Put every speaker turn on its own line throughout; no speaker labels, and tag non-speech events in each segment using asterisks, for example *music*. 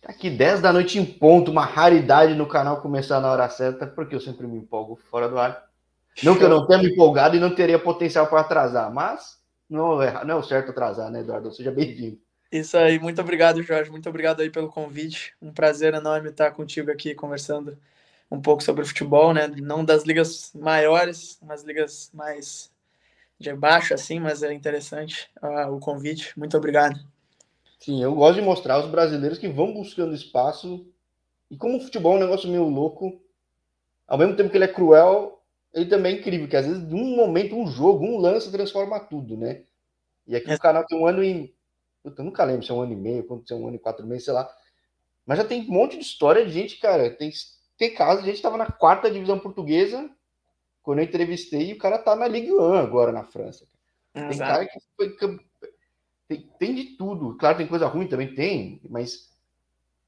Tá aqui 10 da noite em ponto, uma raridade no canal começar na hora certa, porque eu sempre me empolgo fora do ar. Não que eu não tenha me empolgado e não teria potencial para atrasar, mas não é, não é o certo atrasar, né, Eduardo? Seja bem-vindo.
Isso aí, muito obrigado, Jorge. Muito obrigado aí pelo convite. Um prazer enorme estar contigo aqui conversando um pouco sobre futebol, né? Não das ligas maiores, mas ligas mais de baixo, assim, mas é interessante uh, o convite. Muito obrigado.
Sim, eu gosto de mostrar os brasileiros que vão buscando espaço. E como o futebol é um negócio meio louco, ao mesmo tempo que ele é cruel, ele também é incrível, que às vezes, de um momento, um jogo, um lance transforma tudo, né? E aqui é. o canal tem um ano e eu nunca lembro se é um ano e meio, quando é um ano e quatro meses, sei lá. Mas já tem um monte de história de gente, cara. Tem, tem casos, a gente estava na quarta divisão portuguesa quando eu entrevistei e o cara tá na Ligue 1 agora na França. Tem Exato. cara que foi. Tem, tem, de tudo. Claro, tem coisa ruim também, tem, mas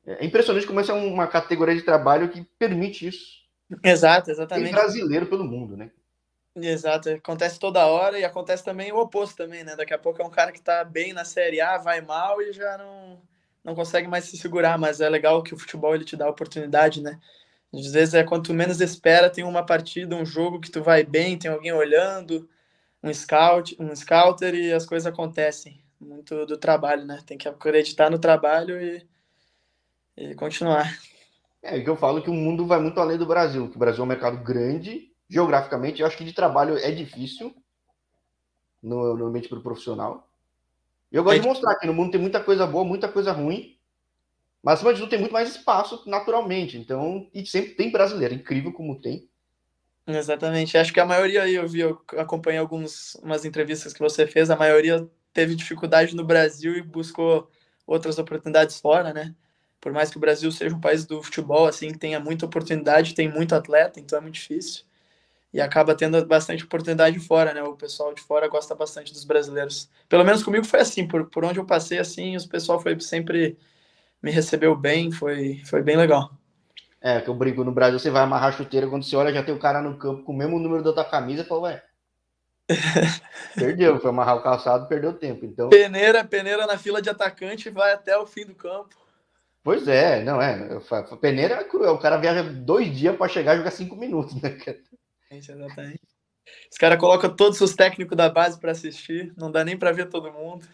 é impressionante como essa é uma categoria de trabalho que permite isso.
Exato, exatamente.
Tem brasileiro pelo mundo, né?
Exato, acontece toda hora e acontece também o oposto também, né? Daqui a pouco é um cara que tá bem na Série A, vai mal e já não, não consegue mais se segurar, mas é legal que o futebol ele te dá a oportunidade, né? Às vezes é quanto menos espera, tem uma partida, um jogo que tu vai bem, tem alguém olhando, um scout, um scouter e as coisas acontecem. Muito do trabalho, né? Tem que acreditar no trabalho e, e continuar.
É, é que eu falo que o mundo vai muito além do Brasil, que o Brasil é um mercado grande geograficamente, eu acho que de trabalho é difícil no, no ambiente pro profissional. Eu gosto é. de mostrar que no mundo tem muita coisa boa, muita coisa ruim, mas acima de tudo tem muito mais espaço naturalmente. Então, e sempre tem brasileiro, incrível como tem.
Exatamente. Acho que a maioria aí eu vi, eu acompanhei algumas umas entrevistas que você fez, a maioria teve dificuldade no Brasil e buscou outras oportunidades fora, né? Por mais que o Brasil seja um país do futebol, assim, que tenha muita oportunidade, tem muito atleta, então é muito difícil e acaba tendo bastante oportunidade fora, né? O pessoal de fora gosta bastante dos brasileiros. Pelo menos comigo foi assim, por, por onde eu passei assim, o pessoal foi sempre me recebeu bem, foi, foi bem legal.
É, que eu brinco no Brasil, você vai amarrar chuteira, quando você olha, já tem o cara no campo com o mesmo número da tua camisa, e fala, ué, *laughs* perdeu, foi amarrar o calçado, perdeu tempo. Então...
Peneira, peneira na fila de atacante vai até o fim do campo.
Pois é, não é. Peneira é cruel. O cara viaja dois dias para chegar e jogar cinco minutos, né?
Exatamente. Os caras colocam todos os técnicos da base para assistir, não dá nem para ver todo mundo.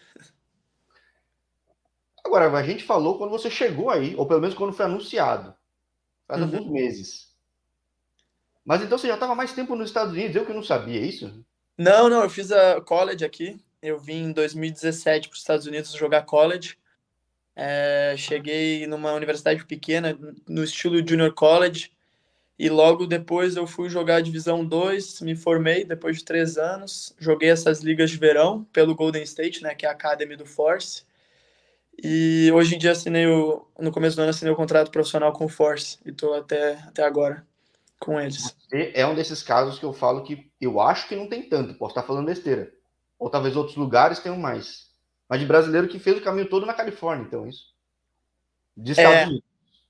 Agora, a gente falou quando você chegou aí, ou pelo menos quando foi anunciado, faz uhum. alguns meses. Mas então você já estava mais tempo nos Estados Unidos, eu que não sabia isso?
Não, não, eu fiz a college aqui. Eu vim em 2017 para os Estados Unidos jogar college. É, cheguei numa universidade pequena, no estilo junior college. E logo depois eu fui jogar a Divisão 2, me formei depois de três anos. Joguei essas ligas de verão pelo Golden State, né, que é a Academy do Force. E hoje em dia assinei o, no começo do ano assinei o contrato profissional com o Force e estou até, até agora com eles.
Você é um desses casos que eu falo que eu acho que não tem tanto, posso estar falando besteira. Ou talvez outros lugares tenham mais. Mas de brasileiro que fez o caminho todo na Califórnia, então isso.
De Estados é, Unidos.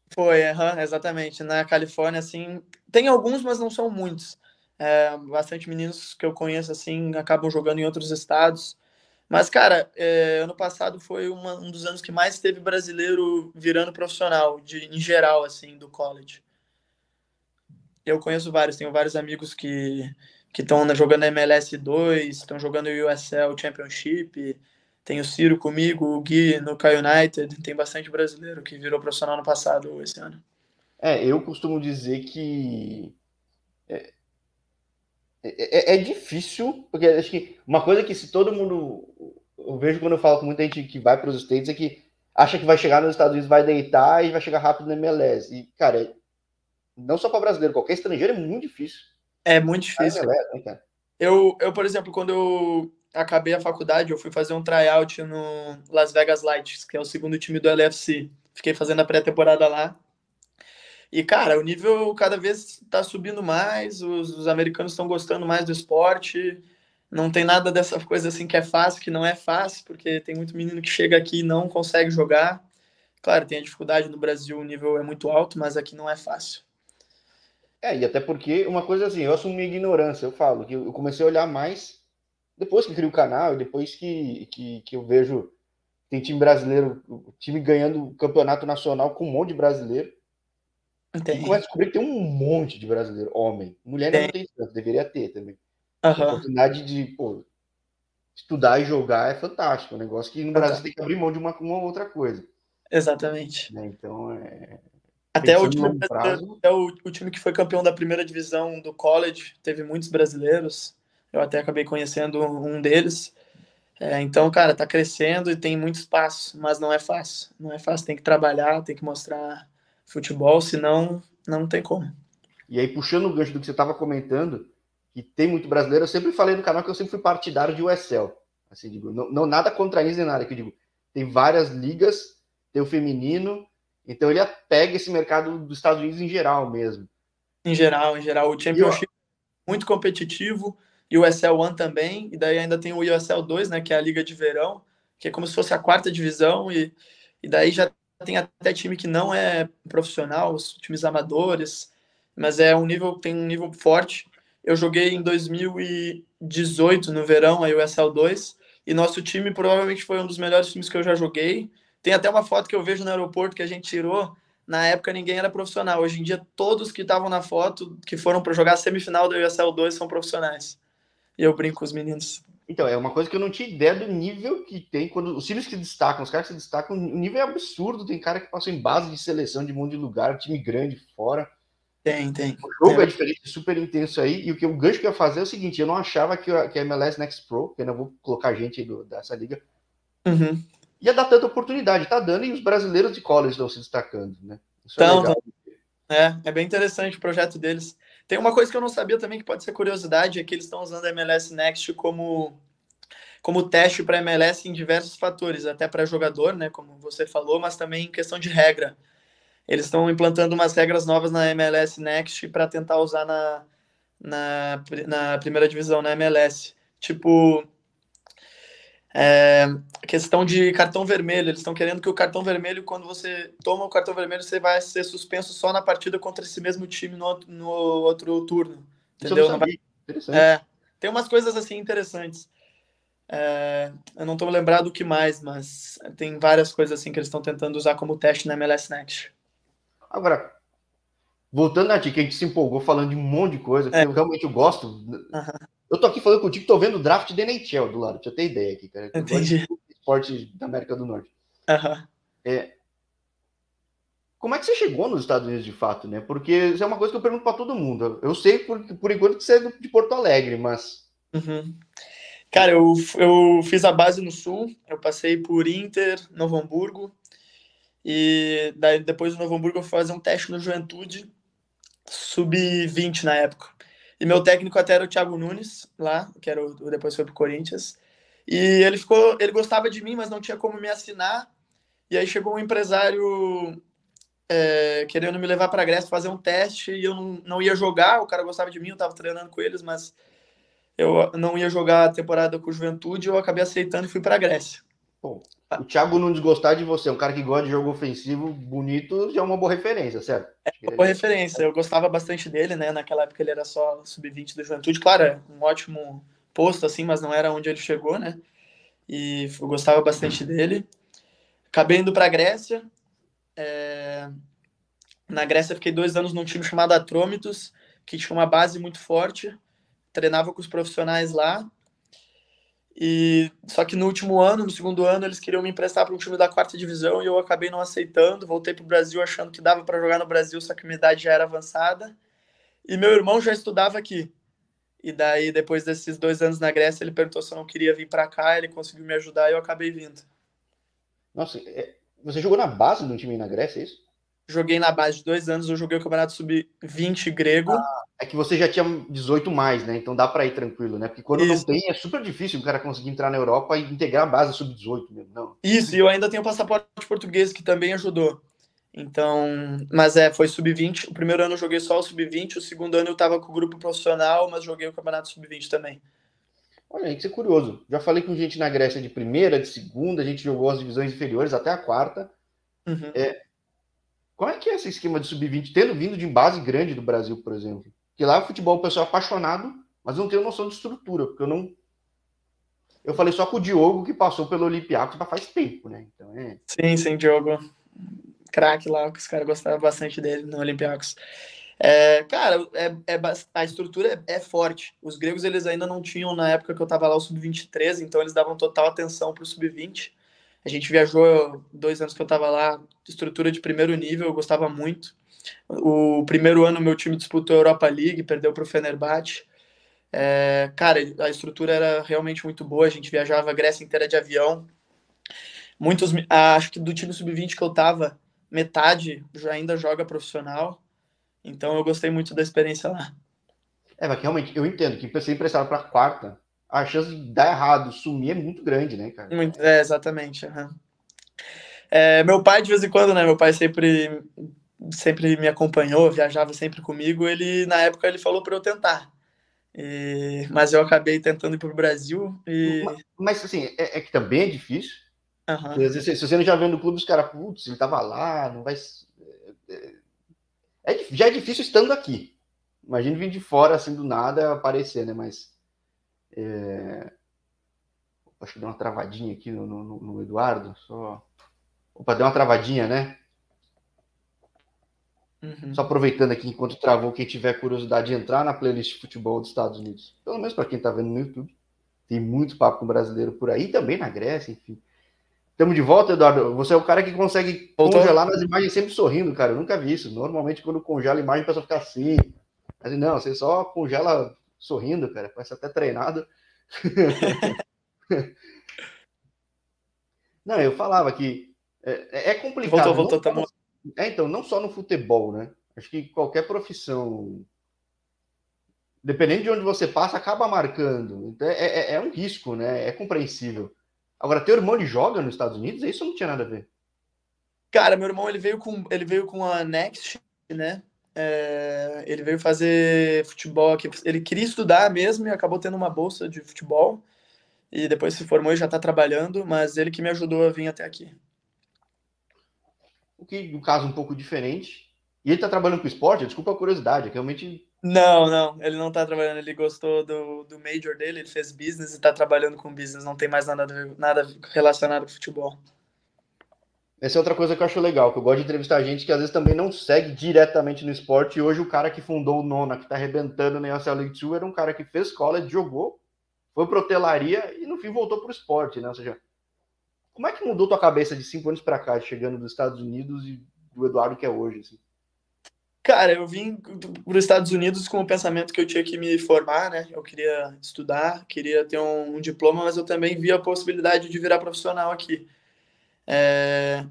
Foi, uhum, exatamente. Na Califórnia, assim, tem alguns, mas não são muitos. É, bastante meninos que eu conheço, assim, acabam jogando em outros estados. Mas, cara, é, ano passado foi uma, um dos anos que mais teve brasileiro virando profissional, de, em geral, assim, do college. Eu conheço vários, tenho vários amigos que que estão jogando MLS 2, estão jogando USL Championship, tem o Ciro comigo, o Gui no K United, tem bastante brasileiro que virou profissional no passado esse ano.
É, eu costumo dizer que é, é, é, difícil, porque acho que uma coisa que se todo mundo. Eu vejo quando eu falo com muita gente que vai para os States é que acha que vai chegar nos Estados Unidos, vai deitar e vai chegar rápido no MLS. E, cara, não só para brasileiro, qualquer estrangeiro é muito difícil.
É muito difícil. Né, eu, eu, por exemplo, quando eu acabei a faculdade, eu fui fazer um tryout no Las Vegas Lights, que é o segundo time do LFC. Fiquei fazendo a pré-temporada lá. E, cara, o nível cada vez está subindo mais, os, os americanos estão gostando mais do esporte. Não tem nada dessa coisa assim que é fácil, que não é fácil, porque tem muito menino que chega aqui e não consegue jogar. Claro, tem a dificuldade no Brasil, o nível é muito alto, mas aqui não é fácil.
É, e até porque uma coisa assim, eu assumo minha ignorância, eu falo que eu comecei a olhar mais depois que crio o canal, depois que, que, que eu vejo tem time brasileiro, time ganhando campeonato nacional com um monte de brasileiro. Tem. E começa a descobrir que tem um monte de brasileiro, homem. Mulher tem. não tem tanto, deveria ter também. Uhum. A oportunidade de pô, estudar e jogar é fantástico. É um negócio que no Brasil tem que abrir mão de uma, uma outra coisa.
Exatamente.
Né? Então, é...
Até, o, time, até o, o, time que foi campeão da primeira divisão do college teve muitos brasileiros. Eu até acabei conhecendo um deles. É, então, cara, tá crescendo e tem muito espaço, mas não é fácil. Não é fácil, tem que trabalhar, tem que mostrar futebol, senão não tem como.
E aí, puxando o gancho do que você estava comentando, que tem muito brasileiro, eu sempre falei no canal que eu sempre fui partidário de USL. Assim, digo, não, não nada contra isso nem nada, que eu digo, tem várias ligas, tem o feminino, então ele pega esse mercado dos Estados Unidos em geral mesmo.
Em geral, em geral. O Championship é muito competitivo, e o USL One também, e daí ainda tem o USL 2, né, que é a liga de verão, que é como se fosse a quarta divisão, e, e daí já tem até time que não é profissional, os times amadores, mas é um nível, tem um nível forte. Eu joguei em 2018 no verão a USL 2 e nosso time provavelmente foi um dos melhores times que eu já joguei. Tem até uma foto que eu vejo no aeroporto que a gente tirou. Na época ninguém era profissional. Hoje em dia todos que estavam na foto, que foram para jogar a semifinal da USL 2 são profissionais. E eu brinco com os meninos.
Então, é uma coisa que eu não tinha ideia do nível que tem quando os times que destacam, os caras que se destacam, o nível é absurdo. Tem cara que passou em base de seleção de monte de lugar, time grande fora.
Tem, tem.
O jogo é, é diferente, super intenso aí. E o que o gancho que eu ia fazer é o seguinte: eu não achava que, a, que a MLS Next Pro, que eu não vou colocar gente do, dessa liga,
uhum.
Ia dar tanta oportunidade. Tá dando e os brasileiros de college estão se destacando, né?
Isso então, é, é, é bem interessante o projeto deles. Tem uma coisa que eu não sabia também que pode ser curiosidade, é que eles estão usando a MLS Next como como teste para MLS em diversos fatores, até para jogador, né, como você falou, mas também em questão de regra. Eles estão implantando umas regras novas na MLS Next para tentar usar na, na, na primeira divisão, na MLS. Tipo, é, questão de cartão vermelho. Eles estão querendo que o cartão vermelho, quando você toma o cartão vermelho, você vai ser suspenso só na partida contra esse mesmo time no, no outro turno. Entendeu? É, tem umas coisas assim interessantes. É, eu não estou lembrado do que mais, mas tem várias coisas assim que eles estão tentando usar como teste na MLS Next.
Agora, voltando a ti, que a gente se empolgou falando de um monte de coisa, que é. eu realmente eu gosto. Uhum. Eu tô aqui falando contigo, tô vendo o draft de NHL do lado, pra você ter ideia aqui, cara.
Entendi.
Esporte da América do Norte.
Uhum.
É, como é que você chegou nos Estados Unidos de fato, né? Porque isso é uma coisa que eu pergunto para todo mundo. Eu sei por, por enquanto que você é de Porto Alegre, mas.
Uhum. Cara, eu, eu fiz a base no Sul, eu passei por Inter, Novo Hamburgo, e daí depois do Novo Hamburgo eu fui fazer um teste no Juventude, sub-20 na época. E meu técnico até era o Thiago Nunes, lá, que era o, depois foi pro Corinthians. E ele ficou, ele gostava de mim, mas não tinha como me assinar. E aí chegou um empresário é, querendo me levar para Grécia fazer um teste e eu não, não ia jogar. O cara gostava de mim, eu estava treinando com eles, mas eu não ia jogar a temporada com o Juventude. Eu acabei aceitando e fui para Grécia.
O Thiago Nunes gostar de você, um cara que gosta de jogo ofensivo bonito, já é uma boa referência, certo?
É uma boa referência. Eu gostava bastante dele, né? Naquela época ele era só sub-20 da Juventude. Claro, é um ótimo posto, assim, mas não era onde ele chegou, né? E eu gostava bastante dele. Acabei indo para a Grécia. É... Na Grécia fiquei dois anos num time chamado Atrômitos, que tinha uma base muito forte. Treinava com os profissionais lá e só que no último ano, no segundo ano, eles queriam me emprestar para um time da quarta divisão e eu acabei não aceitando. Voltei para o Brasil achando que dava para jogar no Brasil, só que minha idade já era avançada. E meu irmão já estudava aqui. E daí, depois desses dois anos na Grécia, ele perguntou se eu não queria vir para cá. Ele conseguiu me ajudar e eu acabei vindo.
Nossa, é, você jogou na base de um time na Grécia, é isso?
Joguei na base de dois anos, eu joguei o Campeonato Sub-20 grego. Ah,
é que você já tinha 18 mais, né? Então dá para ir tranquilo, né? Porque quando Isso. não tem, é super difícil o cara conseguir entrar na Europa e integrar a base Sub-18 mesmo, não.
Isso, e eu ainda tenho passaporte português que também ajudou. Então, mas é, foi Sub-20. O primeiro ano eu joguei só o Sub-20, o segundo ano eu tava com o grupo profissional, mas joguei o Campeonato Sub-20 também.
Olha, isso é curioso. Já falei com gente na Grécia de primeira, de segunda, a gente jogou as divisões inferiores até a quarta.
Uhum.
É, qual é que é esse esquema de sub-20, tendo vindo de base grande do Brasil, por exemplo? Que lá o futebol o pessoal é apaixonado, mas não tem noção de estrutura, porque eu não. Eu falei só com o Diogo, que passou pelo Olympiacos faz tempo, né? Então é...
Sim, sim, Diogo. Craque lá, que os caras gostavam bastante dele no Olympiacos. É, cara, é, é, a estrutura é, é, forte. Os gregos eles ainda não tinham, na época que eu estava lá, o sub-23, então eles davam total atenção para o sub-20. A gente viajou dois anos que eu estava lá, estrutura de primeiro nível, eu gostava muito. O primeiro ano meu time disputou a Europa League, perdeu para o Fenerbahçe. É, cara, a estrutura era realmente muito boa, a gente viajava a Grécia inteira de avião. Muitos, acho que do time sub-20 que eu tava, metade já ainda joga profissional. Então eu gostei muito da experiência lá.
É, mas realmente, eu entendo que ser emprestado para quarta, a chance de dar errado, sumir é muito grande, né, cara?
Muito, é, exatamente. Uhum. É, meu pai, de vez em quando, né? Meu pai sempre, sempre me acompanhou, viajava sempre comigo. Ele, na época, ele falou para eu tentar. E, mas eu acabei tentando ir para o Brasil. E...
Mas, mas assim, é, é, que também é difícil. Uhum. Vezes, se você não já vendo no clube, os caras, putz, ele tava lá, não vai. É, é, já é difícil estando aqui. Imagina vir de fora, assim, do nada aparecer, né? Mas. É... Acho que deu uma travadinha aqui no, no, no Eduardo. Só. Opa, deu uma travadinha, né? Uhum. Só aproveitando aqui, enquanto travou, quem tiver curiosidade de entrar na playlist de futebol dos Estados Unidos, pelo menos para quem está vendo no YouTube, tem muito papo com brasileiro por aí, também na Grécia, enfim. Estamos de volta, Eduardo. Você é o cara que consegue Voltou. congelar nas imagens sempre sorrindo, cara. Eu nunca vi isso. Normalmente, quando congela a imagem, a pessoa fica assim. Mas não, você só congela sorrindo, cara. Parece até treinado. *laughs* não, eu falava que é, é complicado. Voltou, voltou, tá é, então, não só no futebol, né? Acho que qualquer profissão, dependendo de onde você passa, acaba marcando. Então, é, é, é um risco, né? É compreensível. Agora, teu irmão ele joga nos Estados Unidos? Isso não tinha nada a ver.
Cara, meu irmão ele veio com, ele veio com a Next, né? É, ele veio fazer futebol aqui. Ele queria estudar mesmo e acabou tendo uma bolsa de futebol. E depois se formou e já está trabalhando, mas ele que me ajudou a vir até aqui
que no caso um pouco diferente. E ele tá trabalhando com esporte? Desculpa a curiosidade, é que realmente.
Não, não, ele não tá trabalhando, ele gostou do, do major dele, ele fez business e tá trabalhando com business, não tem mais nada, nada relacionado com futebol.
Essa é outra coisa que eu acho legal, que eu gosto de entrevistar gente que às vezes também não segue diretamente no esporte. E hoje o cara que fundou o Nona, que tá arrebentando na ESL League 2, era um cara que fez college, jogou, foi pro hotelaria e no fim voltou pro esporte, né? Ou seja, como é que mudou tua cabeça de cinco anos para cá, chegando dos Estados Unidos e do Eduardo que é hoje? Assim?
Cara, eu vim para os Estados Unidos com o pensamento que eu tinha que me formar, né? Eu queria estudar, queria ter um, um diploma, mas eu também via a possibilidade de virar profissional aqui. É...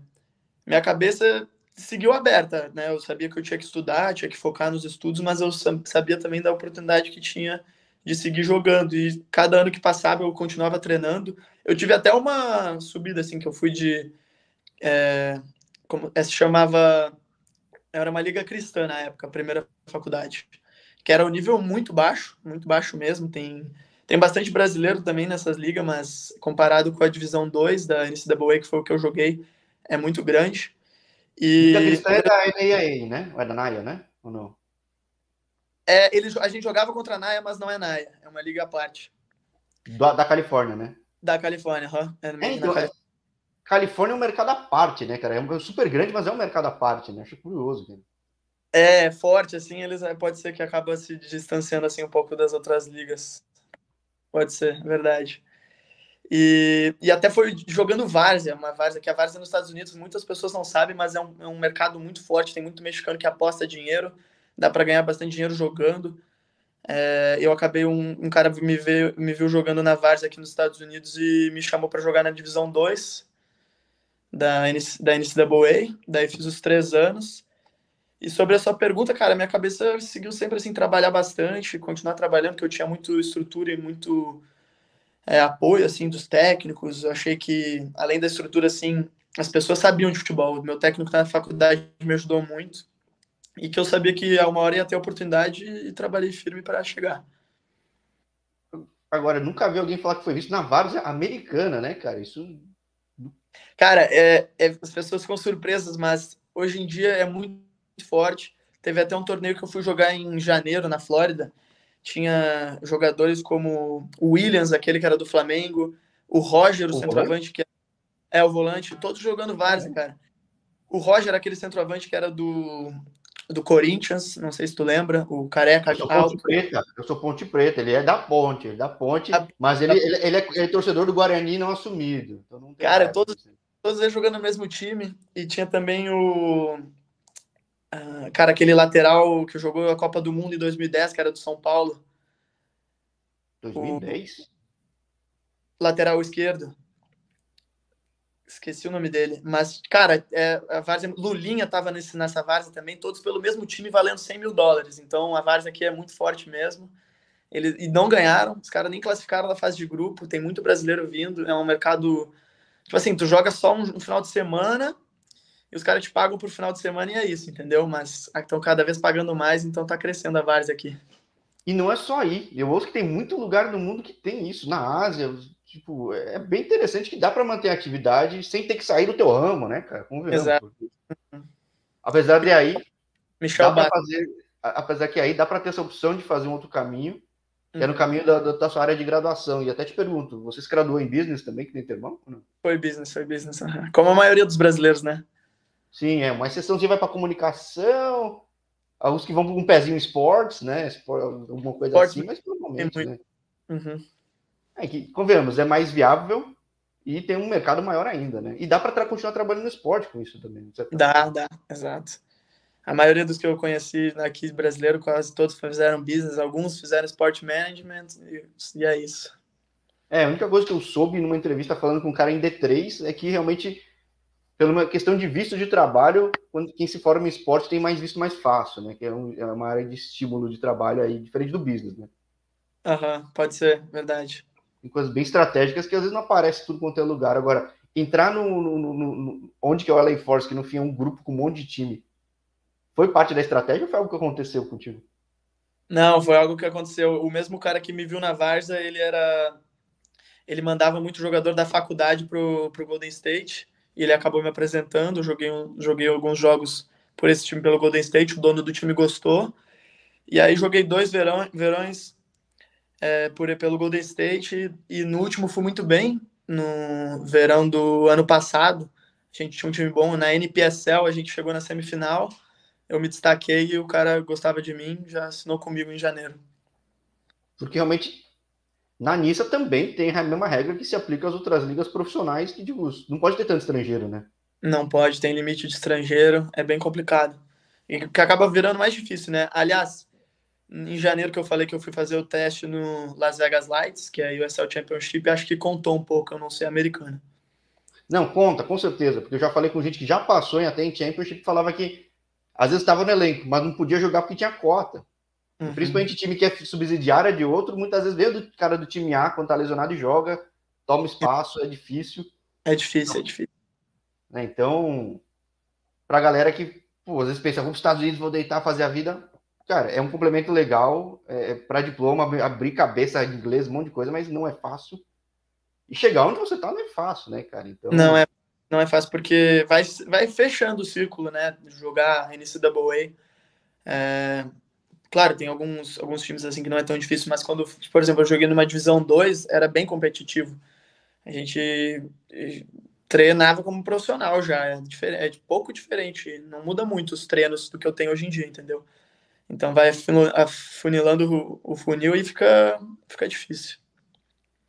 Minha cabeça seguiu aberta, né? Eu sabia que eu tinha que estudar, tinha que focar nos estudos, mas eu sabia também da oportunidade que tinha de seguir jogando. E cada ano que passava eu continuava treinando. Eu tive até uma subida, assim, que eu fui de. É, como é, se chamava. Era uma liga cristã na época, a primeira faculdade. Que era um nível muito baixo, muito baixo mesmo. Tem, tem bastante brasileiro também nessas ligas, mas comparado com a divisão 2 da NCAA, que foi o que eu joguei, é muito grande.
E... Liga cristã é da NAIA, né? Ou é da né? Ou não?
É, eles, a gente jogava contra a Naia, mas não é Naia. É uma liga à parte.
Da, da Califórnia, né?
Da Califórnia, uhum.
é, é, então, Califórnia. É, Califórnia é um mercado à parte, né, cara? É super grande, mas é um mercado à parte, né? Acho curioso. Cara.
É, forte, assim, eles é, pode ser que acaba se distanciando assim um pouco das outras ligas. Pode ser, verdade. E, e até foi jogando várzea, uma várzea, que a várzea nos Estados Unidos muitas pessoas não sabem, mas é um, é um mercado muito forte, tem muito mexicano que aposta dinheiro dá para ganhar bastante dinheiro jogando. É, eu acabei, um, um cara me, veio, me viu jogando na Várzea aqui nos Estados Unidos e me chamou para jogar na Divisão 2 da, da NCAA, daí fiz os três anos. E sobre a sua pergunta, cara, minha cabeça seguiu sempre assim, trabalhar bastante, continuar trabalhando, porque eu tinha muito estrutura e muito é, apoio, assim, dos técnicos. Eu achei que, além da estrutura, assim, as pessoas sabiam de futebol. O meu técnico na faculdade me ajudou muito e que eu sabia que a uma hora ia ter oportunidade e trabalhei firme para chegar.
Agora, nunca vi alguém falar que foi visto na várzea americana, né, cara? Isso.
Cara, é, é, as pessoas ficam surpresas, mas hoje em dia é muito forte. Teve até um torneio que eu fui jogar em janeiro, na Flórida, tinha jogadores como o Williams, aquele que era do Flamengo, o Roger, o, o centroavante, que é, é o volante, todos jogando várzea, cara. O Roger, aquele centroavante que era do, do Corinthians, não sei se tu lembra, o careca
eu sou Ponte Preta, eu sou Ponte Preta, ele é da Ponte, ele é da Ponte, a, mas ele, ele, ele, é, ele, é, torcedor do Guarani não assumido. Então não
cara, todos, todos eles jogando no mesmo time, e tinha também o uh, cara, aquele lateral que jogou a Copa do Mundo em 2010, que era do São Paulo.
2010? O
lateral esquerdo. Esqueci o nome dele. Mas, cara, é, a Várzea, Lulinha tava nesse, nessa Várzea também, todos pelo mesmo time valendo 100 mil dólares. Então a Várzea aqui é muito forte mesmo. Eles, e não ganharam, os caras nem classificaram na fase de grupo, tem muito brasileiro vindo. É um mercado. Tipo assim, tu joga só um, um final de semana e os caras te pagam por final de semana e é isso, entendeu? Mas estão cada vez pagando mais, então tá crescendo a Várzea aqui.
E não é só aí. Eu ouço que tem muito lugar no mundo que tem isso. Na Ásia, tipo, é bem interessante que dá para manter a atividade sem ter que sair do teu ramo, né, cara?
Exato.
Apesar de aí, Michel dá fazer, apesar que aí dá para ter essa opção de fazer um outro caminho, que é no uhum. caminho da, da, sua área de graduação. E até te pergunto, você se graduou em business também, que nem teu irmão?
Foi business, foi business. Como a maioria dos brasileiros, né?
Sim, é uma exceção. Você vai para comunicação, alguns que vão para um pezinho esportes, né? alguma coisa assim, mas provavelmente, né?
Uhum.
É que, convenhamos, é mais viável e tem um mercado maior ainda, né? E dá para continuar trabalhando no esporte com isso também.
Dá, dá, exato. A maioria dos que eu conheci aqui brasileiro, quase todos fizeram business, alguns fizeram sport management e, e é isso.
É, a única coisa que eu soube numa entrevista falando com um cara em D3 é que realmente pela uma questão de visto de trabalho, quando quem se forma em esporte tem mais visto mais fácil, né? Que é, um, é uma área de estímulo de trabalho aí, diferente do business, né?
Aham, uhum, pode ser, verdade.
Tem coisas bem estratégicas que às vezes não aparece tudo quanto é lugar. Agora, entrar no, no, no, no, onde que é o LA Force, que no fim é um grupo com um monte de time, foi parte da estratégia ou foi algo que aconteceu contigo?
Não, foi algo que aconteceu. O mesmo cara que me viu na Varsa, ele era. Ele mandava muito jogador da faculdade pro, pro Golden State e ele acabou me apresentando. Joguei, um, joguei alguns jogos por esse time pelo Golden State, o dono do time gostou. E aí joguei dois verão, verões é, por, pelo Golden State e no último fui muito bem, no verão do ano passado. A gente tinha um time bom na NPSL, a gente chegou na semifinal. Eu me destaquei e o cara gostava de mim, já assinou comigo em janeiro.
Porque realmente na NISA também tem a mesma regra que se aplica às outras ligas profissionais, que digo, não pode ter tanto estrangeiro, né?
Não pode, tem limite de estrangeiro, é bem complicado. E que acaba virando mais difícil, né? Aliás, em janeiro que eu falei que eu fui fazer o teste no Las Vegas Lights, que é a USL Championship, acho que contou um pouco, eu não sei americana.
Não, conta, com certeza, porque eu já falei com gente que já passou em até em Championship, falava que às vezes estava no elenco, mas não podia jogar porque tinha cota. Uhum. Principalmente time que é subsidiária de outro, muitas vezes veio do cara do time A quando tá lesionado e joga, toma espaço, é difícil.
É difícil, então, é difícil.
Né, então, pra galera que, pô, às vezes pensa, vou para os Estados Unidos, vou deitar, fazer a vida. Cara, é um complemento legal, é, é para diploma, abrir cabeça em inglês, um monte de coisa, mas não é fácil. E chegar onde você tá não é fácil, né, cara? Então...
Não é, não é fácil, porque vai, vai fechando o círculo, né? Jogar NCAA. É, Claro, tem alguns, alguns times assim que não é tão difícil, mas quando, por exemplo, eu joguei numa divisão 2, era bem competitivo. A gente treinava como profissional já, é, diferente, é pouco diferente, não muda muito os treinos do que eu tenho hoje em dia, entendeu? Então vai afunilando o funil e fica, fica difícil.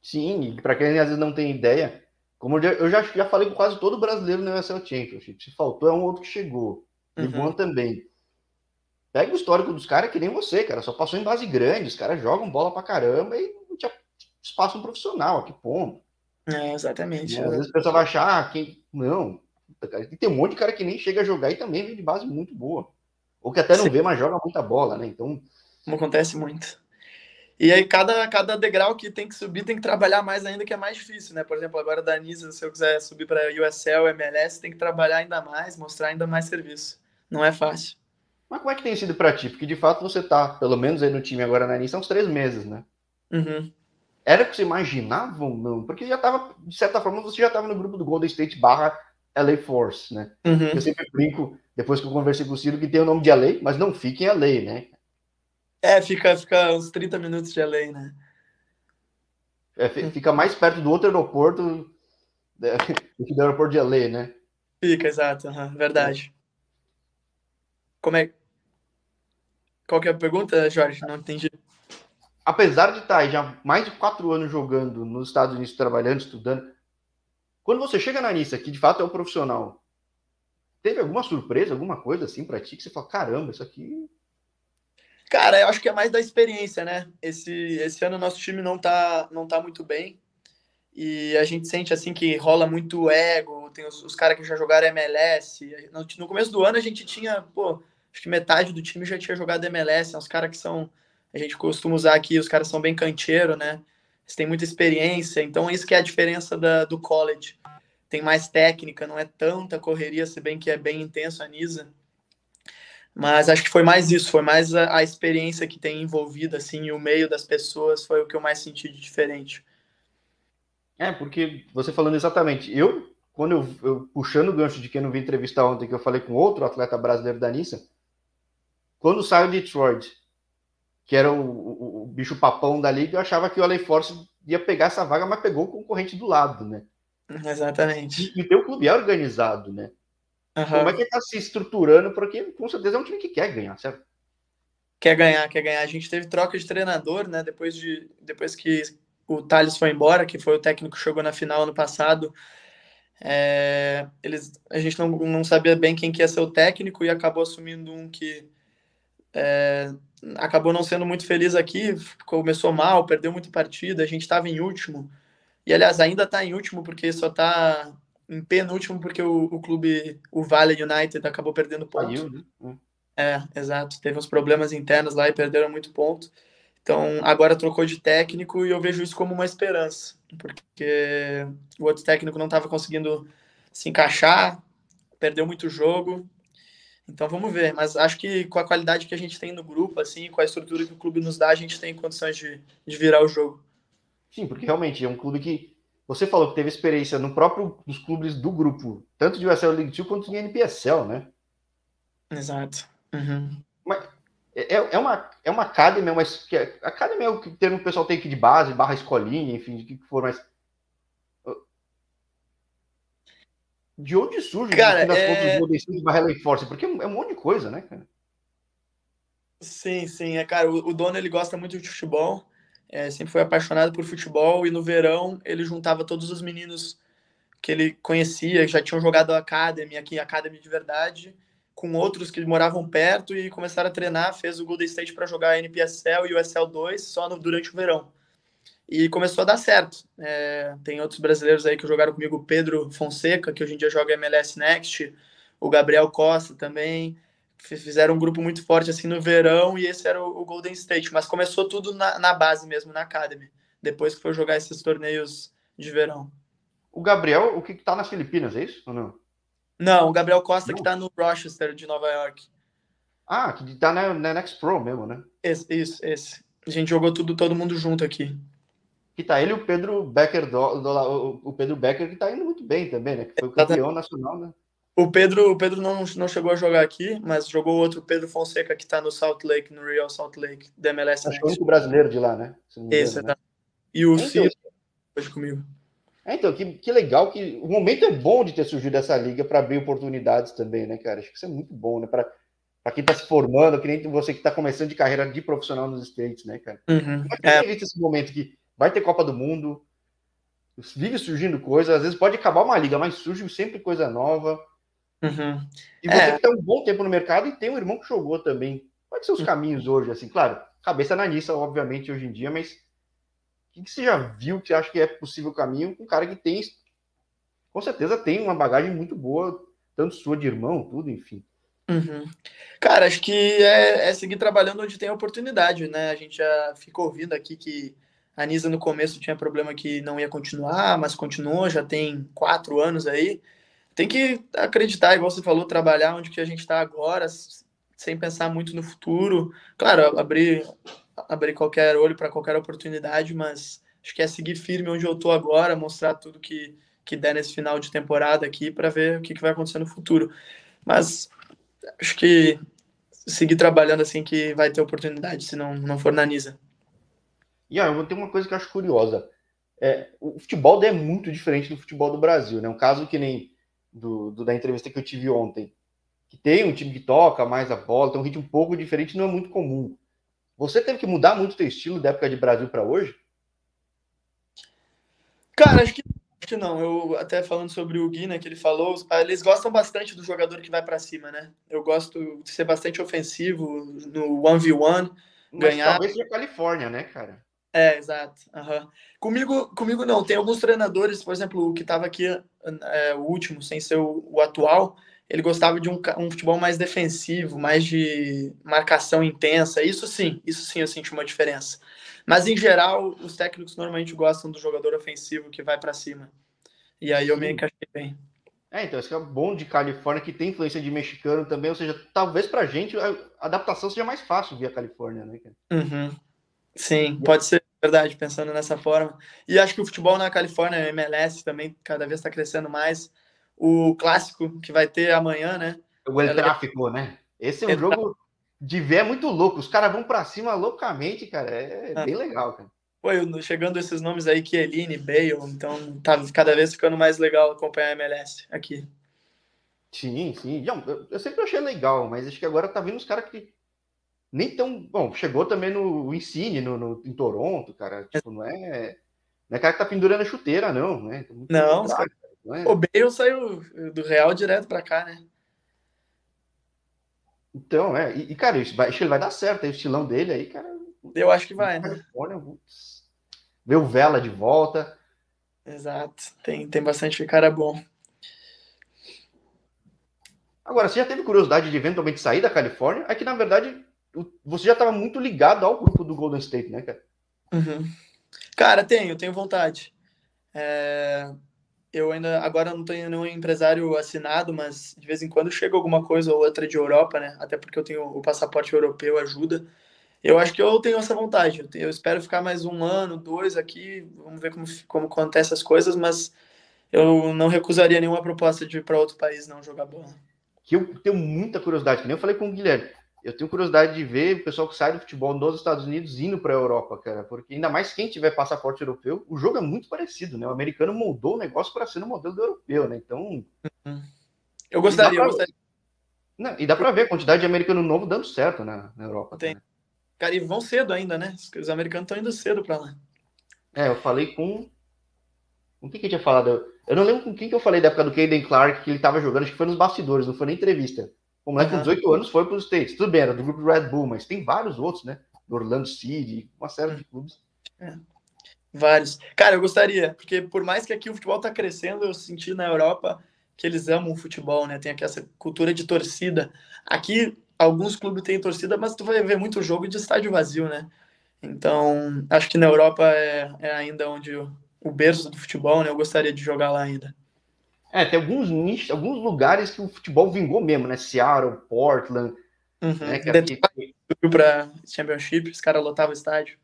Sim, para quem às vezes não tem ideia, como eu já, já falei com quase todo brasileiro no USL Championship, se faltou é um outro que chegou, e uhum. também. Pega o histórico dos caras que nem você, cara. Só passou em base grande. Os caras jogam bola pra caramba e não tinha espaço um profissional. Que ponto.
É, exatamente.
Às vezes o pessoal vai achar, ah, quem. Não. Tem um monte de cara que nem chega a jogar e também vem de base muito boa. Ou que até não Sim. vê, mas joga muita bola, né? Então.
Como acontece muito. E aí, cada, cada degrau que tem que subir tem que trabalhar mais ainda, que é mais difícil, né? Por exemplo, agora da Nisa, se eu quiser subir para USL, MLS, tem que trabalhar ainda mais, mostrar ainda mais serviço. Não é fácil.
Mas como é que tem sido para ti? Porque de fato você tá, pelo menos aí no time agora na Nice, há uns três meses, né?
Uhum.
Era que você imaginava ou não? Porque já tava, de certa forma, você já estava no grupo do Golden State barra LA Force, né?
Uhum.
Eu sempre brinco, depois que eu conversei com o Ciro, que tem o nome de LA, mas não fica em LA, né?
É, fica, fica uns 30 minutos de LA, né?
É, fica mais perto do outro aeroporto né, *laughs* do que do aeroporto de LA, né?
Fica, exato, uhum, verdade. Como é. Qual que é a pergunta, Jorge? Não entendi.
Apesar de estar já mais de quatro anos jogando nos Estados Unidos, trabalhando, estudando, quando você chega na Nissa, que de fato é um profissional, teve alguma surpresa, alguma coisa assim para ti que você fala, caramba, isso aqui
Cara, eu acho que é mais da experiência, né? Esse, esse ano nosso time não tá, não tá muito bem. E a gente sente assim que rola muito ego, tem os, os caras que já jogaram MLS. No, no, começo do ano a gente tinha, pô, acho que metade do time já tinha jogado MLS, são os caras que são, a gente costuma usar aqui, os caras são bem canteiro, né? Eles têm muita experiência, então isso que é a diferença da, do college. Tem mais técnica, não é tanta correria, se bem que é bem intenso a Nisa. Mas acho que foi mais isso, foi mais a, a experiência que tem envolvido, assim, e o meio das pessoas foi o que eu mais senti de diferente.
É, porque você falando exatamente, eu, quando eu, eu puxando o gancho de quem não vi entrevistar ontem, que eu falei com outro atleta brasileiro da Nissa, quando saiu Detroit, que era o, o, o, bicho papão da liga, eu achava que o LA Force ia pegar essa vaga, mas pegou o concorrente do lado, né?
Exatamente.
E, e o clube é organizado, né? Uhum. Como é que está se estruturando? Porque com certeza é um time que quer ganhar, certo?
Quer ganhar, quer ganhar. A gente teve troca de treinador, né? Depois, de, depois que o Thales foi embora, que foi o técnico que chegou na final ano passado. É, eles, a gente não, não sabia bem quem que ia ser o técnico e acabou assumindo um que é, acabou não sendo muito feliz aqui, começou mal, perdeu muita partida, a gente estava em último. E aliás, ainda está em último porque só está em penúltimo porque o, o clube, o Vale United, acabou perdendo pontos. né? Hum. É, exato. Teve uns problemas internos lá e perderam muito ponto. Então, agora trocou de técnico e eu vejo isso como uma esperança, porque o outro técnico não estava conseguindo se encaixar, perdeu muito jogo. Então, vamos ver. Mas acho que com a qualidade que a gente tem no grupo, assim, com a estrutura que o clube nos dá, a gente tem condições de, de virar o jogo.
Sim, porque realmente é um clube que você falou que teve experiência no próprio dos clubes do grupo, tanto de USL League 2 quanto de NPSL, né?
Exato. Uhum.
Mas é, é, uma, é uma academy, mas que é, academy é o que termo o pessoal tem aqui de base, barra escolinha, enfim, de que for, mas de onde surge
cara, no fim das é...
contas o barra Force? Porque é um monte de coisa, né, cara?
Sim, sim, é cara, o, o dono ele gosta muito de futebol é, sempre foi apaixonado por futebol e no verão ele juntava todos os meninos que ele conhecia, que já tinham jogado Academy, aqui Academy de verdade, com outros que moravam perto e começaram a treinar, fez o Golden State para jogar a NPSL e o SL2 só no, durante o verão. E começou a dar certo. É, tem outros brasileiros aí que jogaram comigo, Pedro Fonseca, que hoje em dia joga MLS Next, o Gabriel Costa também, fizeram um grupo muito forte assim no verão e esse era o, Golden State, mas começou tudo na, na, base mesmo, na Academy, depois que foi jogar esses torneios de verão.
O Gabriel, o que tá nas Filipinas, é isso ou não?
Não, o Gabriel Costa não. que tá no Rochester de Nova York.
Ah, que tá na, na Next Pro mesmo, né?
Esse, isso, esse. A gente jogou tudo, todo mundo junto aqui.
Que tá ele e o Pedro Becker, do, do, o Pedro Becker que tá indo muito bem também, né? Que foi o campeão nacional, né?
O Pedro, o Pedro não, não chegou a jogar aqui, mas jogou outro Pedro Fonseca que está no Salt Lake, no Real Salt Lake, da MLS.
Acho que é o único brasileiro de lá, né?
Esse, né? E o então, Ciro hoje comigo.
É, então, que, que legal que o momento é bom de ter surgido essa liga para abrir oportunidades também, né, cara? Acho que isso é muito bom, né? Para quem está se formando, que nem você que está começando de carreira de profissional nos States, né, cara?
Uhum.
Como é que é. esse momento que vai ter Copa do Mundo, vive surgindo coisas, às vezes pode acabar uma liga, mas surge sempre coisa nova.
Uhum.
E você é. que está um bom tempo no mercado e tem um irmão que jogou também. Quais são os uhum. caminhos hoje? Assim, claro, cabeça na Nissa, obviamente, hoje em dia, mas o que, que você já viu que você acha que é possível caminho com um cara que tem, com certeza tem uma bagagem muito boa, tanto sua de irmão, tudo, enfim.
Uhum. Cara, acho que é, é, seguir trabalhando onde tem oportunidade, né? A gente já ficou ouvindo aqui que a Nisa no começo tinha problema que não ia continuar, mas continuou, já tem quatro anos aí tem que acreditar, igual você falou, trabalhar onde que a gente está agora, sem pensar muito no futuro. Claro, abrir, abrir qualquer olho para qualquer oportunidade, mas acho que é seguir firme onde eu estou agora, mostrar tudo que, que der nesse final de temporada aqui para ver o que, que vai acontecer no futuro. Mas acho que seguir trabalhando assim que vai ter oportunidade, se não, não for na Nisa.
E aí, eu tenho uma coisa que eu acho curiosa. É, o futebol é muito diferente do futebol do Brasil, né? Um caso que nem do, do, da entrevista que eu tive ontem, que tem um time que toca mais a bola, tem um ritmo um pouco diferente, não é muito comum. Você teve que mudar muito o teu estilo da época de Brasil para hoje?
Cara, acho que, não. Eu até falando sobre o Gui, né, que ele falou, eles gostam bastante do jogador que vai para cima, né? Eu gosto de ser bastante ofensivo no 1v1, ganhar.
Talvez seja Califórnia, né, cara?
É, exato. Uhum. Comigo, comigo não. Tem alguns treinadores, por exemplo, o que estava aqui, é, o último, sem ser o, o, atual, ele gostava de um, um, futebol mais defensivo, mais de marcação intensa. Isso sim, isso sim eu senti uma diferença. Mas em geral, os técnicos normalmente gostam do jogador ofensivo que vai para cima. E aí eu sim. me encaixei bem.
É, então, isso é bom de Califórnia, que tem influência de mexicano também, ou seja, talvez pra gente a adaptação seja mais fácil via Califórnia, né, cara?
Uhum. Sim, pode ser verdade, pensando nessa forma. E acho que o futebol na Califórnia, MLS também, cada vez está crescendo mais. O clássico que vai ter amanhã, né?
O El Tráfico, né? Esse é um jogo de ver é muito louco. Os caras vão para cima loucamente, cara. É ah. bem legal, cara.
Pô, chegando esses nomes aí, Kieline, Bale, então tá cada vez ficando mais legal acompanhar a MLS aqui.
Sim, sim. Eu sempre achei legal, mas acho que agora tá vindo os caras que nem tão. Bom, chegou também no Ensine, no, no, em Toronto, cara. Tipo, não é. Não é cara que tá pendurando a chuteira, não, né?
Não, cara, não é... o Bale saiu do Real direto pra cá, né?
Então, é. E, cara, isso vai, ele vai dar certo, aí, o estilão dele aí, cara.
Eu acho que vai, né?
Vê o Vela de volta.
Exato. Tem, tem bastante cara bom.
Agora, você já teve curiosidade de eventualmente sair da Califórnia? É que, na verdade, você já estava muito ligado ao grupo do Golden State, né, cara?
Uhum. Cara, tenho, tenho vontade. É... Eu ainda, agora não tenho nenhum empresário assinado, mas de vez em quando chega alguma coisa ou outra de Europa, né? Até porque eu tenho o passaporte europeu, ajuda. Eu acho que eu tenho essa vontade. Eu, tenho, eu espero ficar mais um ano, dois aqui, vamos ver como, como acontecem as coisas, mas eu não recusaria nenhuma proposta de ir para outro país não jogar bola.
Que eu tenho muita curiosidade, que nem eu falei com o Guilherme eu tenho curiosidade de ver o pessoal que sai do futebol nos Estados Unidos indo para a Europa, cara, porque ainda mais quem tiver passaporte europeu, o jogo é muito parecido, né? O americano moldou o negócio para ser no modelo do europeu, né? Então.
Uhum. Eu gostaria, pra... eu gostaria.
Não, e dá para ver a quantidade de americano novo dando certo na, na Europa.
Tem. Né? Cara, e vão cedo ainda, né? Os americanos estão indo cedo para lá.
É, eu falei com. Com quem que eu tinha falado? Eu não lembro com quem que eu falei da época do Caden Clark, que ele tava jogando, acho que foi nos bastidores, não foi na entrevista. O moleque com 18 anos foi para os States. Tudo bem, era do grupo Red Bull, mas tem vários outros, né? Do Orlando City, uma série de clubes.
É. Vários. Cara, eu gostaria, porque por mais que aqui o futebol tá crescendo, eu senti na Europa que eles amam o futebol, né? Tem aqui essa cultura de torcida. Aqui, alguns clubes têm torcida, mas tu vai ver muito jogo de estádio vazio, né? Então, acho que na Europa é, é ainda onde o, o berço do futebol, né? Eu gostaria de jogar lá ainda.
É, tem alguns nichos, alguns lugares que o futebol vingou mesmo, né? Seattle, Portland.
Uhum. Né? Que. Subiu Championship, os caras lotavam o estádio.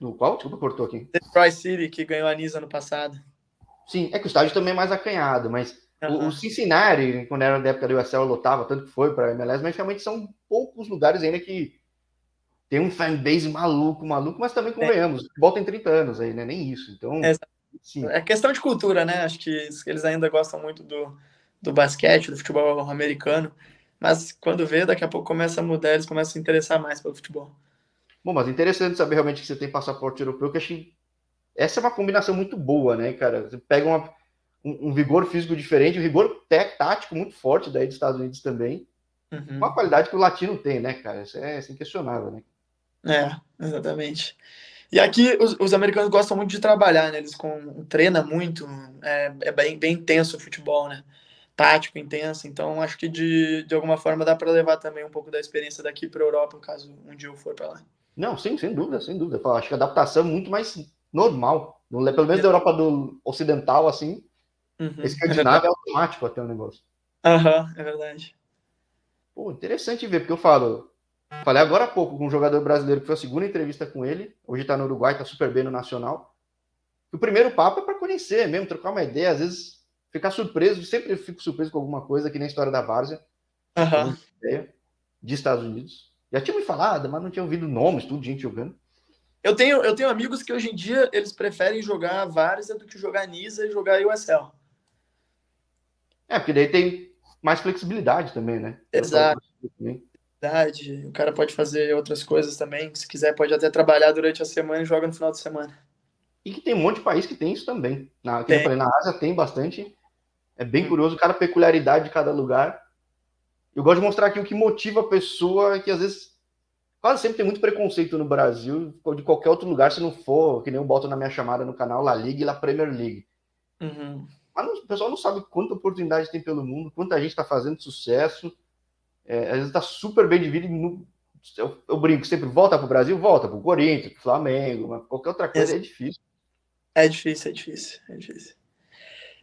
No qual? Desculpa, cortou aqui.
Detroit City, que ganhou a Nisa ano passado.
Sim, é que o estádio também é mais acanhado, mas uhum. o, Cincinnati, quando era da época do USL, lotava, tanto que foi para a MLS, mas realmente são poucos lugares ainda que tem um fanbase maluco, maluco, mas também convenhamos, é. volta em 30 anos aí, né? Nem isso. Então.
Exato. Sim. É questão de cultura, né? Acho que eles ainda gostam muito do, do basquete, do futebol americano. Mas quando vê, daqui a pouco começa a mudar, eles começam a se interessar mais pelo futebol.
Bom, mas interessante saber realmente que você tem passaporte europeu, que acho que essa é uma combinação muito boa, né, cara? Você pega uma, um, um, vigor físico diferente, um vigor tático muito forte daí dos Estados Unidos também. Uhum. Uma qualidade que o latino tem, né, cara? Isso é, isso é inquestionável, né?
É, exatamente. E aqui os, os, americanos gostam muito de trabalhar, né? Eles com, treinam muito, é, é bem, bem intenso o futebol, né? Tático, intenso. Então acho que de, de alguma forma dá para levar também um pouco da experiência daqui para a Europa, caso um dia eu for para lá.
Não, sim, sem dúvida, sem dúvida. Eu acho que a adaptação é muito mais normal. Pelo menos da Europa do ocidental, assim, uhum, escandinavo é, é automático até o negócio.
Aham, uhum, é verdade.
Pô, interessante ver, porque eu falo, Falei agora há pouco com um jogador brasileiro que foi a segunda entrevista com ele. Hoje está no Uruguai, está super bem no Nacional. O primeiro papo é para conhecer mesmo, trocar uma ideia. Às vezes ficar surpreso. Sempre fico surpreso com alguma coisa, que nem a história da Várzea.
Uhum.
de Estados Unidos. Já tinha me falado, mas não tinha ouvido nomes, tudo, gente jogando.
Eu tenho, eu tenho amigos que hoje em dia eles preferem jogar Várzea do que jogar Nisa e jogar USL.
É, porque daí tem mais flexibilidade também, né?
Exato. O cara pode fazer outras coisas também. Se quiser, pode até trabalhar durante a semana e joga no final de semana.
E que tem um monte de país que tem isso também. Na, eu falei, na Ásia tem bastante. É bem hum. curioso cada peculiaridade de cada lugar. Eu gosto de mostrar aqui o que motiva a pessoa, que às vezes quase sempre tem muito preconceito no Brasil, ou de qualquer outro lugar, se não for, que nem eu boto na minha chamada no canal, La Liga e La Premier League.
Uhum.
Mas o pessoal não sabe quanta oportunidade tem pelo mundo, quanta gente está fazendo sucesso. É, às vezes está super bem dividido. No, eu, eu, brinco sempre, volta para o Brasil, volta para o Corinthians, para o Flamengo, mas qualquer outra coisa é, é difícil.
É difícil, é difícil, é difícil.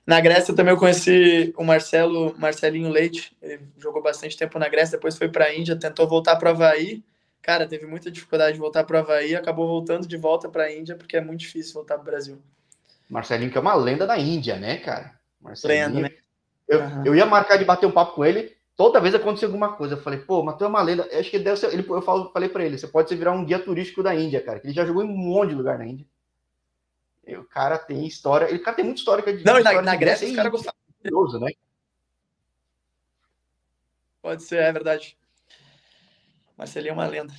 Na Grécia também eu conheci o Marcelo, Marcelinho Leite, ele jogou bastante tempo na Grécia, depois foi para a Índia, tentou voltar para o Havaí. Cara, teve muita dificuldade de voltar para o Havaí, acabou voltando de volta para a Índia, porque é muito difícil voltar para o Brasil.
Marcelinho, que é uma lenda da Índia, né, cara? Marcelinho. Lenda, né? Eu, uhum. eu ia marcar de bater um papo com ele, toda vez acontecia alguma coisa. Eu falei, pô, mas tu é uma lenda. Acho que deve ser. Ele, eu falo, falei para ele, você pode virar um guia turístico da Índia, cara. Que ele já jogou em um monte de lugar na Índia. E o cara tem história. Ele cara tem muita história de.
Não, na, na Grécia os caras gostavam.
né?
Pode ser, é verdade. Marcelinho é uma lenda.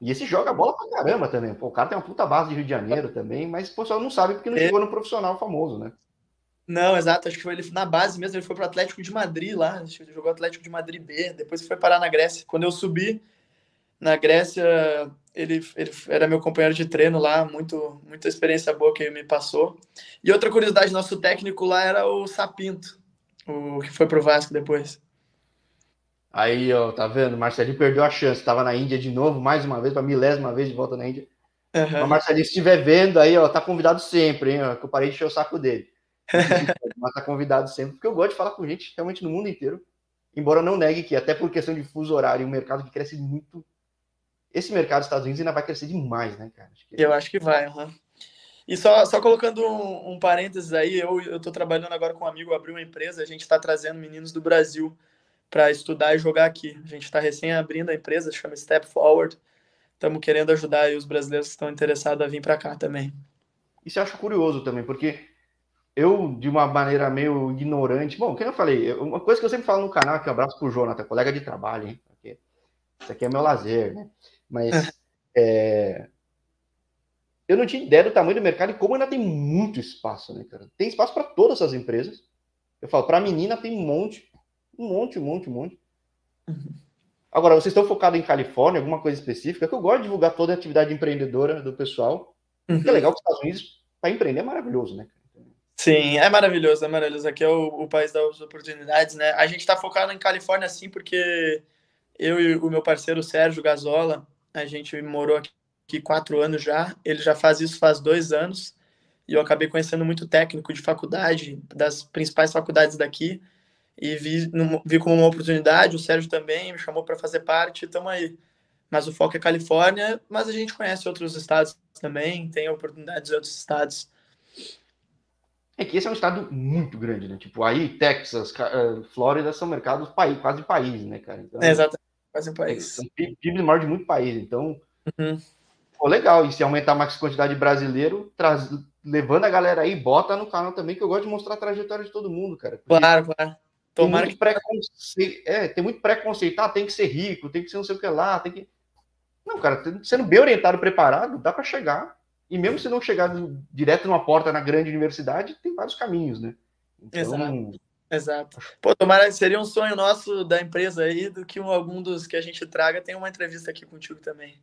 E esse joga bola pra caramba também. Pô, o cara tem uma puta base de Rio de Janeiro também, mas o pessoal não sabe porque não é. chegou no profissional famoso, né?
Não, exato. Acho que foi ele na base mesmo. Ele foi pro Atlético de Madrid lá. Acho que ele jogou Atlético de Madrid B. Depois foi parar na Grécia. Quando eu subi na Grécia, ele, ele era meu companheiro de treino lá. Muito, muita experiência boa que ele me passou. E outra curiosidade: nosso técnico lá era o Sapinto, o que foi pro Vasco depois.
Aí, ó, tá vendo? Marcelinho perdeu a chance. Tava na Índia de novo, mais uma vez, pra milésima vez de volta na Índia. Uhum. O Marcelinho, se estiver vendo aí, ó, tá convidado sempre, hein? Ó, que eu parei de encher o saco dele. *laughs* Mas tá convidado sempre, porque eu gosto de falar com gente realmente no mundo inteiro. Embora eu não negue que, até por questão de fuso horário, um mercado que cresce muito. Esse mercado dos Estados Unidos ainda vai crescer demais, né, cara?
Acho que... Eu acho que vai, uhum. E só, só colocando um, um parênteses aí, eu, eu tô trabalhando agora com um amigo, abriu uma empresa, a gente está trazendo meninos do Brasil para estudar e jogar aqui. A gente está recém abrindo a empresa, chama Step Forward. Estamos querendo ajudar os brasileiros que estão interessados a vir para cá também.
Isso eu acho curioso também, porque eu, de uma maneira meio ignorante, bom, como eu falei, uma coisa que eu sempre falo no canal, que um abraço pro Jonathan, colega de trabalho, hein? Porque isso aqui é meu lazer, né? Mas é, eu não tinha ideia do tamanho do mercado e como ainda tem muito espaço, né, cara? Tem espaço para todas as empresas. Eu falo, para menina tem um monte, um monte, um monte, um monte. Uhum. Agora, vocês estão focados em Califórnia, alguma coisa específica? Que eu gosto de divulgar toda a atividade empreendedora do pessoal. Uhum. Que é legal que os Estados Unidos, para empreender, é maravilhoso, né?
Sim, é maravilhoso, é maravilhoso. Aqui é o, o país das oportunidades, né? A gente está focado em Califórnia, sim, porque eu e o meu parceiro Sérgio Gazola, a gente morou aqui quatro anos já. Ele já faz isso faz dois anos. E eu acabei conhecendo muito técnico de faculdade, das principais faculdades daqui. E vi, vi como uma oportunidade. O Sérgio também me chamou para fazer parte. Estamos aí. Mas o foco é Califórnia, mas a gente conhece outros estados também, tem oportunidades em outros estados.
É que esse é um estado muito grande, né? Tipo, aí Texas, eh, Flórida são mercados país, quase país, né, cara?
Então, é, exatamente, quase um país. São
PIB maior de muito país, então... Uhum. Pô, legal, e se aumentar mais a quantidade de brasileiro, traz, levando a galera aí, bota no canal também, que eu gosto de mostrar a trajetória de todo mundo, cara.
Claro, claro.
Tomara tem muito, preconceito, é, tem muito preconceito, ah, tem que ser rico, tem que ser não sei o que lá, tem que... Não, cara, sendo bem orientado, preparado, dá para chegar. E mesmo se não chegar direto numa porta na grande universidade, tem vários caminhos, né?
Então, Exato. Exato. Pô, tomara, seria um sonho nosso da empresa aí, do que um, algum dos que a gente traga tem uma entrevista aqui contigo também.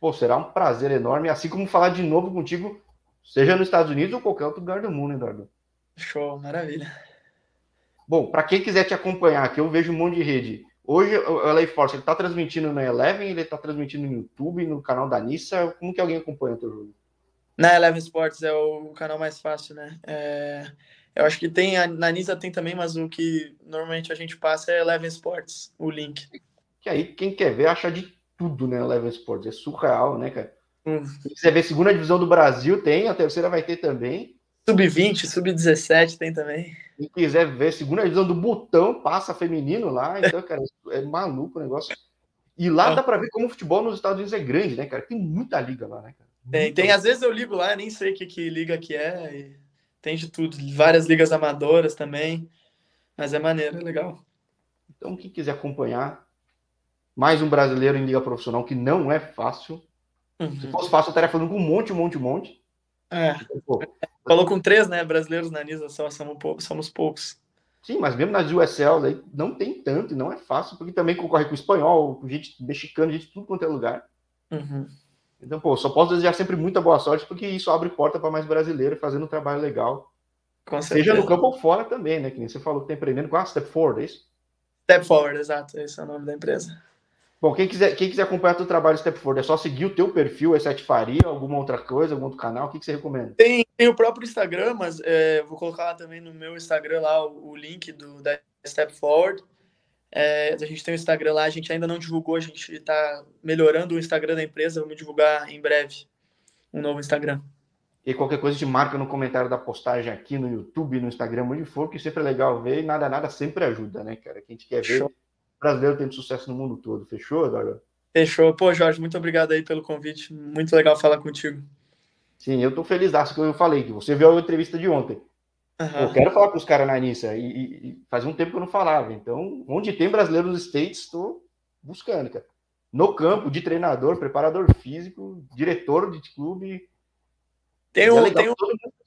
Pô, será um prazer enorme, assim como falar de novo contigo, seja nos Estados Unidos ou qualquer outro lugar do mundo, Eduardo.
Show, maravilha.
Bom, para quem quiser te acompanhar, que eu vejo um monte de rede. Hoje o LA Force ele está transmitindo na Eleven, ele está transmitindo no YouTube, no canal da Nissa. Como que alguém acompanha o teu jogo?
Na Eleven Sports é o canal mais fácil, né? É, eu acho que tem, na Nisa tem também, mas o que normalmente a gente passa é Eleven Sports, o link.
Que aí quem quer ver acha de tudo, né? Eleven Sports, é surreal, né, cara? Hum. Se quiser ver segunda divisão do Brasil, tem, a terceira vai ter também.
Sub-20, sub-17 tem também.
Quem quiser ver segunda divisão do Botão, passa feminino lá, então, cara, *laughs* é maluco o negócio. E lá dá para ver como o futebol nos Estados Unidos é grande, né, cara? Tem muita liga lá, né, cara?
Tem, tem. Às vezes eu ligo lá, nem sei que, que liga que é. tem de tudo. Várias ligas amadoras também. Mas é maneiro, é legal.
Então, quem quiser acompanhar, mais um brasileiro em liga profissional, que não é fácil. Uhum. Se fosse fácil, eu estaria falando com um monte, um monte, um monte.
É. Então, pô, Falou com três, né? Brasileiros na Nisa, só somos, somos poucos.
Sim, mas mesmo nas USL aí não tem tanto e não é fácil, porque também concorre com espanhol, com gente mexicana, gente de tudo quanto é lugar.
Uhum.
Então, pô, só posso desejar sempre muita boa sorte, porque isso abre porta para mais brasileiro fazendo um trabalho legal. Com Seja no campo ou fora também, né? Que nem você falou que tá empreendendo com a Step Forward, é isso?
Step Forward, exato. Esse é o nome da empresa.
Bom, quem quiser, quem quiser acompanhar o teu trabalho Step Forward, é só seguir o teu perfil, é Sete Faria, alguma outra coisa, algum outro canal, o que, que você recomenda?
Tem, tem o próprio Instagram, mas é, vou colocar lá também no meu Instagram lá o, o link do, da Step Forward. É, a gente tem o Instagram lá, a gente ainda não divulgou, a gente está melhorando o Instagram da empresa, vamos divulgar em breve um novo Instagram.
E qualquer coisa te marca no comentário da postagem aqui no YouTube, no Instagram, onde for, que sempre é legal ver e nada, nada sempre ajuda, né, cara? Que a gente quer ver Show. brasileiro tendo sucesso no mundo todo. Fechou, Eduardo?
Fechou. Pô, Jorge, muito obrigado aí pelo convite. Muito legal falar contigo.
Sim, eu tô feliz que eu falei, que você viu a entrevista de ontem. Uhum. Eu quero falar com os caras na Nissa, e, e, faz um tempo que eu não falava. Então, onde tem brasileiro nos States, estou buscando, cara. No campo, de treinador, preparador físico, diretor de clube.
Tem um, é tem um...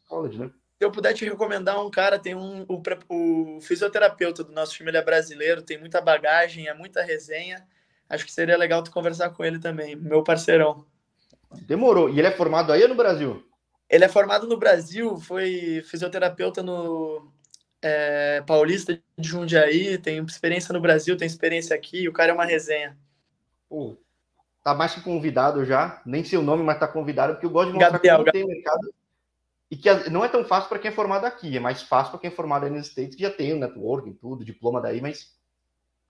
College, né? Se eu puder te recomendar um cara, tem um o, o fisioterapeuta do nosso time, ele é brasileiro, tem muita bagagem, é muita resenha. Acho que seria legal tu conversar com ele também, meu parceirão.
Demorou. E ele é formado aí no Brasil?
Ele é formado no Brasil, foi fisioterapeuta no é, Paulista de Jundiaí, tem experiência no Brasil, tem experiência aqui, o cara é uma resenha.
Pô, tá mais que convidado já, nem sei o nome, mas tá convidado, porque eu gosto de mostrar Gabriel, que tem mercado e que não é tão fácil para quem é formado aqui, é mais fácil para quem é formado aí nos States, que já tem o networking, tudo, diploma daí, mas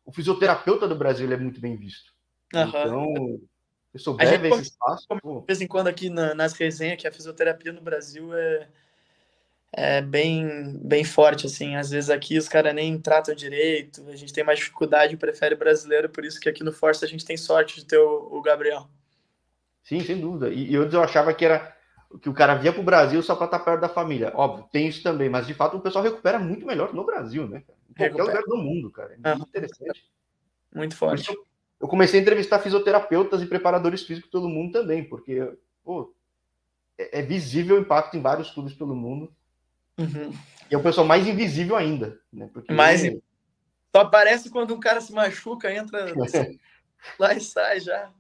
o fisioterapeuta do Brasil é muito bem visto. Uhum. Então, se souber ver esse espaço.
De vez em quando aqui na, nas resenhas que a fisioterapia no Brasil é, é bem, bem forte, assim. Às vezes aqui os caras nem tratam direito, a gente tem mais dificuldade, prefere brasileiro, por isso que aqui no Força a gente tem sorte de ter o, o Gabriel.
Sim, sem dúvida. E, e eu, eu achava que era que o cara via para o Brasil só para estar tá perto da família. Óbvio, tem isso também, mas de fato o pessoal recupera muito melhor no Brasil, né? Em qualquer recupera. lugar do mundo, cara. É muito interessante.
Muito forte
eu comecei a entrevistar fisioterapeutas e preparadores físicos todo mundo também, porque pô, é, é, visível o impacto em vários clubes pelo mundo.
Uhum.
E é o pessoal mais invisível ainda. Né?
Porque mais ele... Só aparece quando um cara se machuca, entra *laughs* lá e sai já.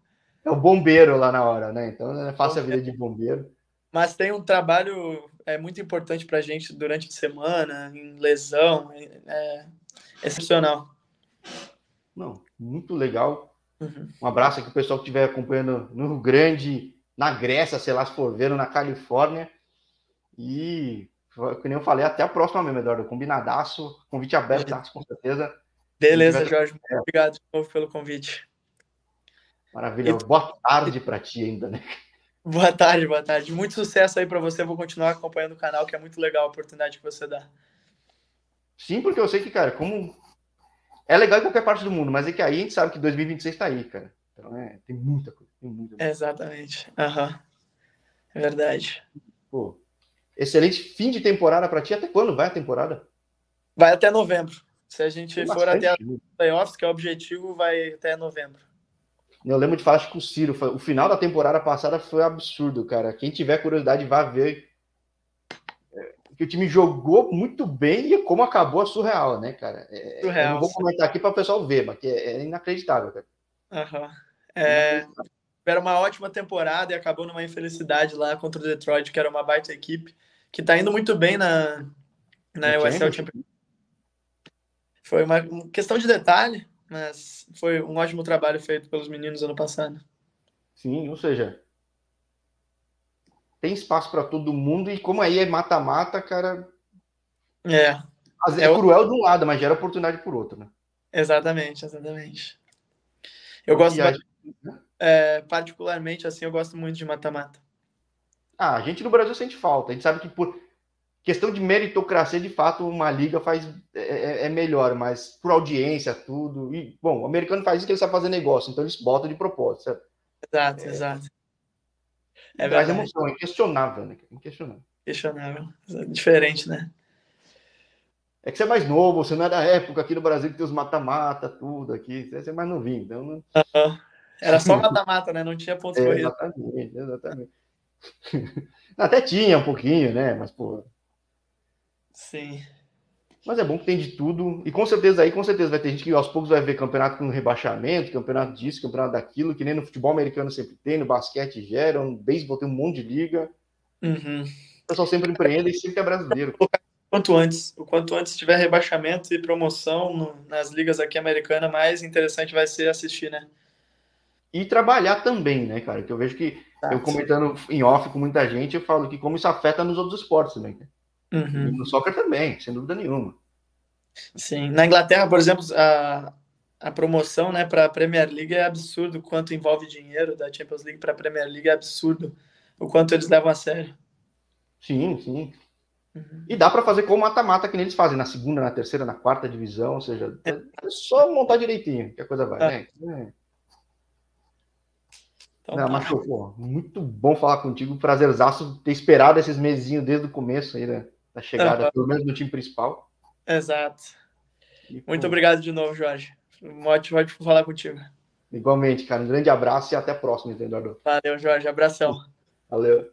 É o bombeiro lá na hora, né? Então é fácil a vida de bombeiro.
Mas tem um trabalho é muito importante para a gente durante a semana, em lesão, é, é excepcional.
Não, muito legal. Uhum. Um abraço aqui o pessoal que estiver acompanhando no Rio Grande, na Grécia, sei lá se for vendo, na Califórnia. E, como eu falei, até a próxima mesmo, Eduardo. Combinadaço, convite aberto, tá, com certeza.
Beleza, Jorge. Muito obrigado de novo pelo convite.
Maravilha. E... Boa tarde para ti ainda, né?
Boa tarde, boa tarde. Muito sucesso aí para você. Vou continuar acompanhando o canal, que é muito legal a oportunidade que você dá.
Sim, porque eu sei que, cara, como é legal em qualquer parte do mundo, mas é que aí a gente sabe que 2026 está aí, cara. Então é, tem muita coisa. Tem muita
coisa. Exatamente. Uhum. É verdade.
Pô, excelente fim de temporada para ti. Até quando vai a temporada?
Vai até novembro. Se a gente for até a playoffs, que é o objetivo, vai até novembro.
Eu lembro de falar com o Ciro, o final da temporada passada foi absurdo, cara. Quem tiver curiosidade, vá ver que o time jogou muito bem e como acabou é surreal, né, cara? É, surreal. Eu não vou comentar aqui para o pessoal ver, mas é, é inacreditável, cara.
Uhum. É, era uma ótima temporada e acabou numa infelicidade lá contra o Detroit, que era uma baita equipe, que está indo muito bem na, na USL Champions. Foi uma questão de detalhe, mas foi um ótimo trabalho feito pelos meninos ano passado.
Sim, ou seja, tem espaço para todo mundo, e como aí é mata-mata, cara.
É.
É, é cruel de um lado, mas gera oportunidade por outro, né?
Exatamente, exatamente. Eu gosto né? é, particularmente assim, eu gosto muito de mata-mata.
Ah, a gente no Brasil sente falta. A gente sabe que por questão de meritocracia, de fato, uma liga faz é, é, é, melhor, mas por audiência, tudo. E, bom, o americano faz isso que ele sabe fazer negócio, então eles botam de propósito. Sabe?
Exato, é, exato.
É traz emoção, é inquestionável, né? Inquestionável.
Questionável. Diferente, né?
É que você é mais novo, você não é da época aqui no Brasil que tem os mata-mata, tudo aqui. Você é mais novinho, então. Não...
Uhum. Era só *laughs* mata-mata, né? Não tinha pontos
é, corridos. Exatamente, exatamente. *laughs* Até tinha um pouquinho, né? Mas, pô.
Sim.
Mas é bom que tem de tudo. E com certeza aí, com certeza, vai ter gente que aos poucos vai ver campeonato com rebaixamento, campeonato disso, campeonato daquilo, que nem no futebol americano sempre tem, no basquete gera, no beisebol tem um monte de liga.
Uhum.
O pessoal sempre empreende e sempre é brasileiro.
Quanto antes, o quanto antes tiver rebaixamento e promoção no, nas ligas aqui americanas, mais interessante vai ser assistir, né?
E trabalhar também, né, cara? Que eu vejo que eu comentando em off com muita gente, eu falo que como isso afeta nos outros esportes também. Né?
Uhum.
No soccer também, sem dúvida nenhuma.
Sim. Na Inglaterra, por exemplo, a, a promoção né, para a Premier League é absurdo. Quanto envolve dinheiro da Champions League para a Premier League é absurdo. O quanto eles levam a sério.
Sim, sim. Uhum. E dá para fazer como mata-mata que eles fazem na segunda, na terceira, na quarta divisão, ou seja, é, é só montar direitinho que a coisa vai, é. né? Então, Não, tá. mas, pô, muito bom falar contigo. Prazerzaço ter esperado esses mesinhos desde o começo aí, né? Da chegada, uhum. pelo menos no time principal.
Exato. E, muito obrigado de novo, Jorge. Um ótimo, ótimo falar contigo.
Igualmente, cara. Um grande abraço e até a próxima, Eduardo.
Valeu, Jorge. Abração.
Valeu.